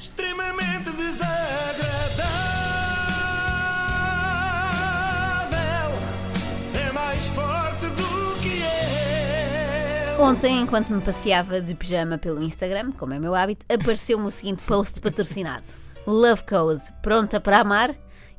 extremamente desagradável. É mais forte do que eu. Ontem, enquanto me passeava de pijama pelo Instagram, como é meu hábito, apareceu-me o seguinte post patrocinado: Love Code, pronta para amar?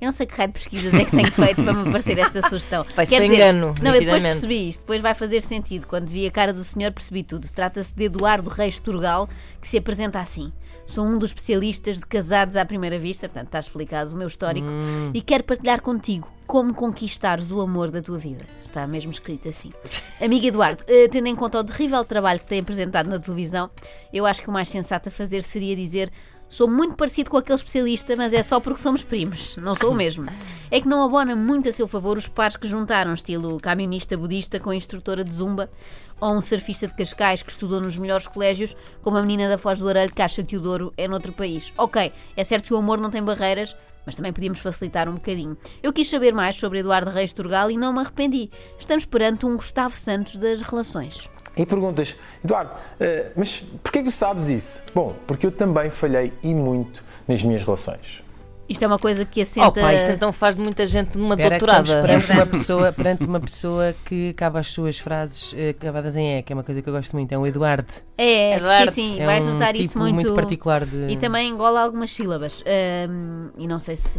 Eu não sei que raio de pesquisas é que tenho feito para me aparecer esta sugestão. Vai Quer ser dizer, engano, Não, eu depois percebi isto, depois vai fazer sentido. Quando vi a cara do senhor, percebi tudo. Trata-se de Eduardo Reis Turgal, que se apresenta assim. Sou um dos especialistas de casados à primeira vista, portanto está explicado o meu histórico, Hum. e quero partilhar contigo como conquistares o amor da tua vida. Está mesmo escrito assim. Amigo Eduardo, eh, tendo em conta o terrível trabalho que tem apresentado na televisão, eu acho que o mais sensato a fazer seria dizer Sou muito parecido com aquele especialista, mas é só porque somos primos, não sou o mesmo. É que não abona muito a seu favor os pares que juntaram, estilo camionista budista com instrutora de zumba, ou um surfista de Cascais que estudou nos melhores colégios, como a menina da Foz do Arelho que acha que o Douro é noutro país. Ok, é certo que o amor não tem barreiras, mas também podíamos facilitar um bocadinho. Eu quis saber mais sobre Eduardo Reis Turgal e não me arrependi. Estamos perante um Gustavo Santos das relações. E perguntas, Eduardo, eh, mas porquê que tu sabes isso? Bom, porque eu também falhei e muito nas minhas relações. Isto é uma coisa que assenta... Oh, pá, isso então faz de muita gente numa que doutorada. perante É uma, pessoa, perante uma pessoa que acaba as suas frases eh, acabadas em E, que é uma coisa que eu gosto muito, é o Eduardo. É, Eduardo, sim, sim, é vais um notar tipo isso muito... particular de... E também engola algumas sílabas. Ahm, e não sei se.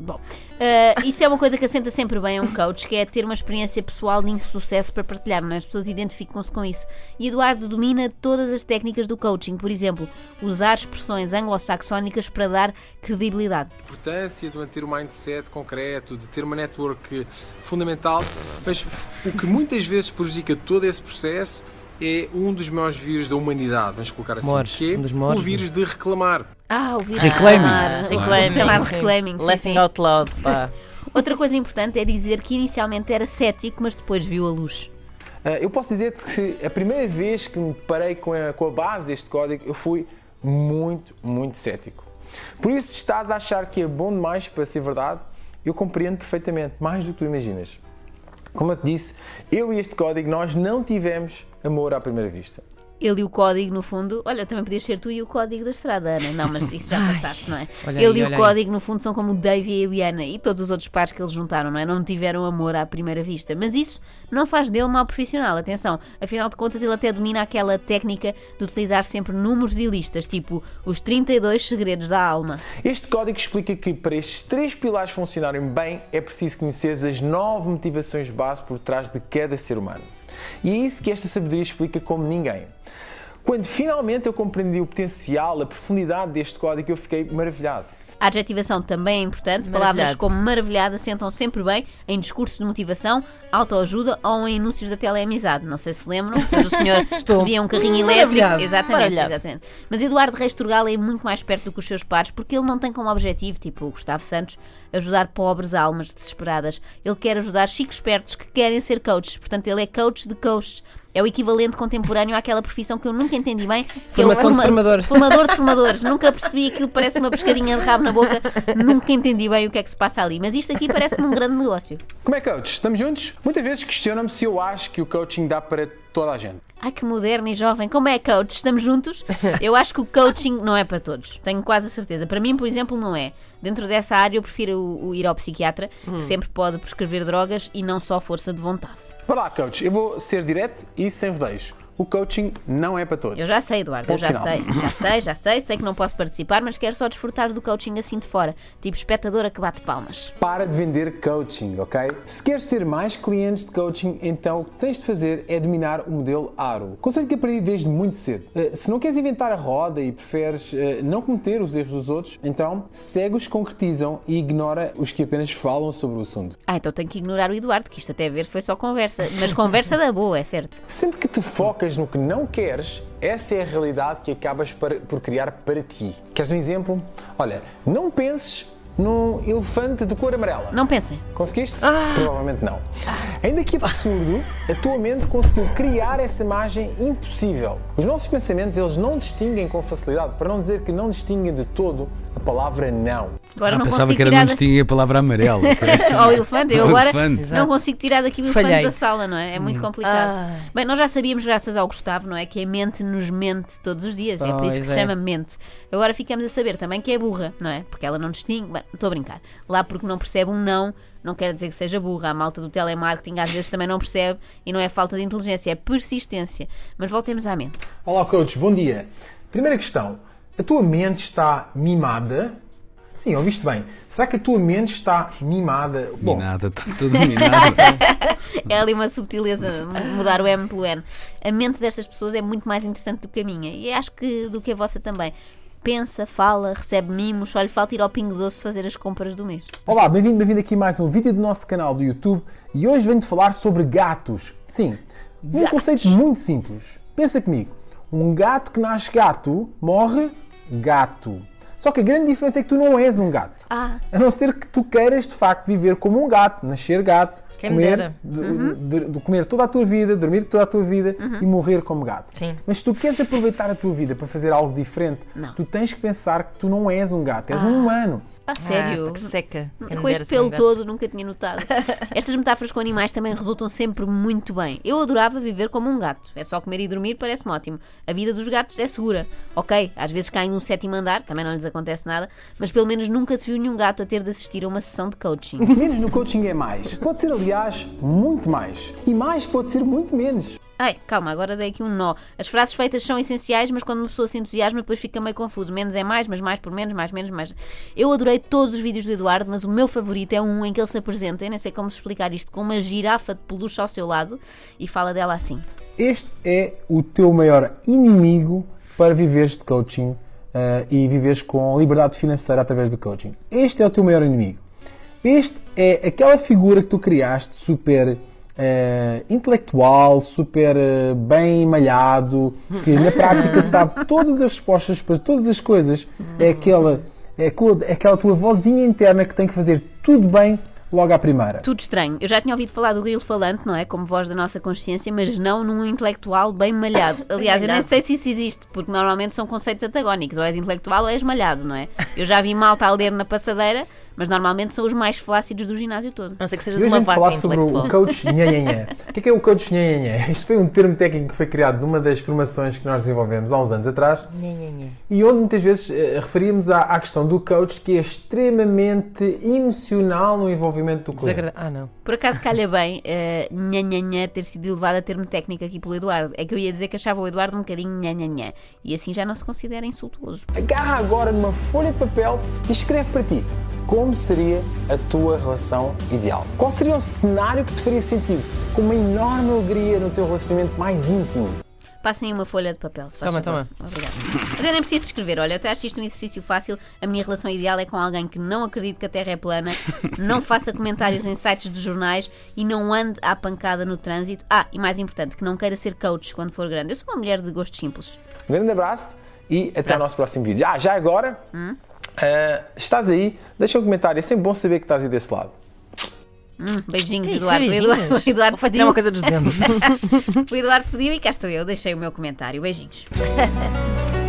Bom, ah, isto é uma coisa que assenta sempre bem a um coach, que é ter uma experiência pessoal de insucesso para partilhar, não é? As pessoas identificam-se com isso. E Eduardo domina todas as técnicas do coaching, por exemplo, usar expressões anglo-saxónicas para dar credibilidade. A importância de manter o mindset concreto, de ter uma network fundamental, mas o que muitas vezes prejudica todo esse processo é um dos maiores vírus da humanidade, vamos colocar assim, Mores, que é um o vírus de reclamar. Ah, o vírus Reclaiming. reclamar. Reclaiming. Chamado reclaiming. sim, Laughing sim. out loud, pá. Outra coisa importante é dizer que inicialmente era cético, mas depois viu a luz. Eh, Eu posso dizer que a primeira vez que me parei com a, com a base deste código, eu fui muito, muito cético. Por isso, se estás a achar que é bom demais para ser verdade, eu compreendo perfeitamente, mais do que tu imaginas. Como eu te disse, eu e este código, nós não tivemos amor à primeira vista. Ele e o código, no fundo. Olha, também podias ser tu e o código da estrada, Ana. Não, mas isso já passaste, não é? olha Ele aí, e o olha aí. código, no fundo, são como o Dave e a Eliana e todos os outros pares que eles juntaram, não é? Não tiveram amor à primeira vista. Mas isso não faz dele mau profissional. Atenção, afinal de contas, ele até domina aquela técnica de utilizar sempre números e listas, tipo os 32 segredos da alma. Este código explica que para estes três pilares funcionarem bem é preciso conheceres as nove motivações base por trás de cada ser humano. E é isso que esta sabedoria explica como ninguém. Quando finalmente eu compreendi o potencial, a profundidade deste código, eu fiquei maravilhado. A adjetivação também é importante. Palavras como maravilhada sentam sempre bem em discursos de motivação, autoajuda ou em anúncios da teleamizade. Não sei se lembram, quando o senhor recebia um carrinho elétrico. Exatamente, exatamente. Mas Eduardo Reis Turgal é muito mais perto do que os seus pares porque ele não tem como objetivo, tipo o Gustavo Santos, ajudar pobres almas desesperadas. Ele quer ajudar chicos espertos que querem ser coaches. Portanto, ele é coach de coaches. É o equivalente contemporâneo àquela profissão que eu nunca entendi bem, que Formação é o de formador. Formador de formadores. Nunca percebi aquilo, parece uma pescadinha de rabo na boca. Nunca entendi bem o que é que se passa ali. Mas isto aqui parece-me um grande negócio. Como é, coach? Estamos juntos? Muitas vezes questionam-me se eu acho que o coaching dá para toda a gente. Ai, que moderno e jovem. Como é, coach? Estamos juntos? Eu acho que o coaching não é para todos. Tenho quase a certeza. Para mim, por exemplo, não é. Dentro dessa área, eu prefiro o, o ir ao psiquiatra, que sempre pode prescrever drogas e não só força de vontade. Para lá, coach, eu vou ser direto e sem rodeios. O coaching não é para todos. Eu já sei, Eduardo, eu já final. sei, já sei, já sei, sei que não posso participar, mas quero só desfrutar do coaching assim de fora, tipo espectadora que bate palmas. Para de vender coaching, ok? Se queres ter mais clientes de coaching, então o que tens de fazer é dominar o modelo ARO. Conselho que aprendi desde muito cedo. Eh, Se não queres inventar a roda e preferes eh, não cometer os erros dos outros, então segue os que concretizam e ignora os que apenas falam sobre o assunto. Ah, então tenho que ignorar o Eduardo, que isto até a ver foi só conversa, mas conversa da boa, é certo. Sempre que te focas no que não queres, essa é a realidade que acabas por criar para ti. Queres um exemplo? Olha, não penses num elefante de cor amarela. Não pensem. Conseguiste? Provavelmente não. Ainda que absurdo, a tua mente conseguiu criar essa imagem impossível. Os nossos pensamentos, eles não distinguem com facilidade, para não dizer que não distinguem de todo a palavra não. Agora Ah, não pensava consigo que era tirar não distinguir a palavra assim. Ao elefante, eu agora elefante. não consigo tirar daqui o elefante Falhei. da sala, não é? É muito complicado. Ah. Bem, nós já sabíamos, graças ao Gustavo, não é? Que a mente nos mente todos os dias, é por isso que se é. chama mente. Agora ficamos a saber também que é burra, não é? Porque ela não distingue. Bem, estou a brincar. Lá porque não percebe um não, não quer dizer que seja burra. A malta do telemarketing às vezes também não percebe e não é falta de inteligência, é persistência. Mas voltemos à mente. Olá, coach, bom dia. Primeira questão: a tua mente está mimada? Sim, ouviste bem. Será que a tua mente está mimada? Bom, Minada, está tudo minado. É ali uma subtileza, mudar o M pelo N. A mente destas pessoas é muito mais interessante do que a minha e acho que do que a vossa também. Pensa, fala, recebe mimos, só lhe falta ir ao Pingo Doce fazer as compras do mês. Olá, bem-vindo, bem-vindo aqui a mais um vídeo do nosso canal do YouTube e hoje venho-te falar sobre gatos. Sim, um conceito muito simples. Pensa comigo, um gato que nasce gato morre gato. Só que a grande diferença é que tu não és um gato. Ah. A não ser que tu queiras de facto viver como um gato, nascer gato, Quem me comer, de- de- de comer toda a tua vida, dormir toda a tua vida e morrer como gato. Sim. Mas se tu queres aproveitar a tua vida para fazer algo diferente, Não. tu tens que pensar que tu não és um gato, és um humano. A sério? Ah, que seca. Quem Com este um pelo todo, nunca tinha notado. Estas metáforas com animais também resultam sempre muito bem. Eu adorava viver como um gato. É só comer e dormir, parece-me ótimo. A vida dos gatos é segura. Ok, às vezes caem num sétimo andar, também não lhes acontece nada, mas pelo menos nunca se viu nenhum gato a ter de assistir a uma sessão de coaching. Menos no coaching é mais. Pode ser, aliás, muito mais. E mais pode ser muito menos. Ai, calma, agora dei aqui um nó. As frases feitas são essenciais, mas quando uma pessoa se entusiasma, depois fica meio confuso. Menos é mais, mas mais por menos, mais menos, mais. Eu adorei todos os vídeos do Eduardo, mas o meu favorito é um em que ele se apresenta, eu nem sei como explicar isto, com uma girafa de peluche ao seu lado e fala dela assim. Este é o teu maior inimigo para viveres de coaching eh, e viveres com liberdade financeira através do coaching. Este é o teu maior inimigo. Este é aquela figura que tu criaste super eh, intelectual, super eh, bem malhado, que na prática sabe todas as respostas para todas as coisas. É aquela, é aquela, é aquela tua vozinha interna que tem que fazer tudo bem logo à primeira. Tudo estranho. Eu já tinha ouvido falar do grilo falante, não é? Como voz da nossa consciência, mas não num intelectual bem malhado. Aliás, eu nem sei se isso existe, porque normalmente são conceitos antagónicos. Ou és intelectual ou és malhado, não é? Eu já vi malta a ler na passadeira, mas normalmente são os mais flácidos do ginásio todo. A não ser que E sejas hoje uma vamos vaca falar sobre o coach nhanhanhã. O que é, que é o coach nhanhanhã? Isto foi um termo técnico que foi criado numa das formações que nós desenvolvemos há uns anos atrás e onde muitas vezes eh, referíamos à, à questão do coach que é extremamente emocional no envolvimento do cliente. Ah, não. Por acaso calha bem uh, nhanhanhã ter sido elevado a termo técnico aqui pelo Eduardo. É que eu ia dizer que achava o Eduardo um bocadinho nhanhanhã. E assim já não se considera insultuoso. Agarra agora numa folha de papel e escreve para ti como seria a tua relação ideal. Qual seria o cenário que te faria sentido com uma enorme alegria no teu relacionamento mais íntimo? Passem uma folha de papel, se faz Toma, favor. Obrigada. Mas eu nem preciso escrever. Olha, eu até acho isto um exercício fácil. A minha relação ideal é com alguém que não acredite que a Terra é plana, não faça comentários em sites de jornais e não ande à pancada no trânsito. Ah, e mais importante, que não queira ser coach quando for grande. Eu sou uma mulher de gostos simples. Um grande abraço e até ao nosso próximo vídeo. Ah, já agora, ah, estás aí, deixa um comentário. É sempre bom saber que estás aí desse lado. Hum, beijinhos, Que isso, Eduardo. O beijinhos? Eduardo, o Eduardo pediu. uma coisa dos dentes. o Eduardo pediu e cá estou eu. Deixei o meu comentário. Beijinhos.